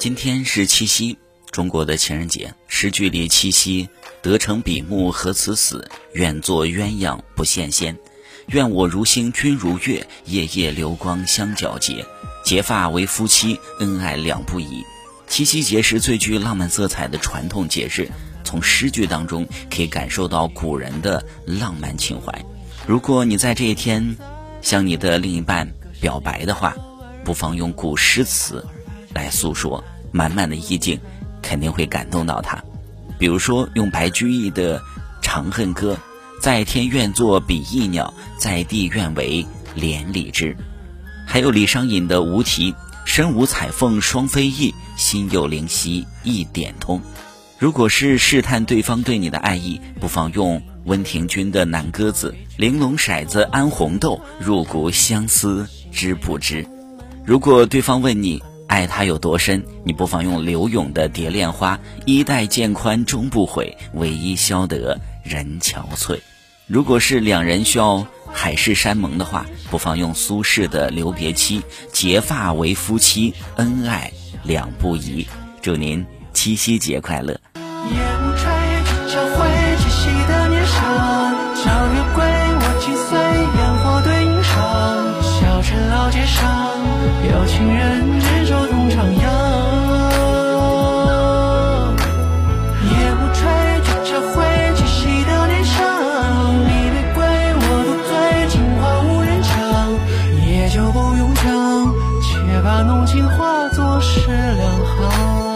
今天是七夕，中国的情人节。诗句里“七夕得成比目何辞死，愿作鸳鸯不羡仙。愿我如星君如月，夜夜流光相皎洁。结发为夫妻，恩爱两不疑。”七夕节是最具浪漫色彩的传统节日，从诗句当中可以感受到古人的浪漫情怀。如果你在这一天向你的另一半表白的话，不妨用古诗词来诉说。满满的意境，肯定会感动到他。比如说，用白居易的《长恨歌》：“在天愿作比翼鸟，在地愿为连理枝。”还有李商隐的《无题》：“身无彩凤双飞翼，心有灵犀一点通。”如果是试探对方对你的爱意，不妨用温庭筠的《南歌子》：“玲珑骰子安红豆，入骨相思知不知？”如果对方问你，爱他有多深？你不妨用柳永的《蝶恋花》：“衣带渐宽终不悔，为伊消得人憔悴。”如果是两人需要海誓山盟的话，不妨用苏轼的《留别妻》：“结发为夫妻，恩爱两不疑。”祝您七夕节快乐！情人执着徜徉夜，风吹着会窒息的脸上。你的归，我独醉。情话无人讲，也就不用讲。且把浓情化作诗两行。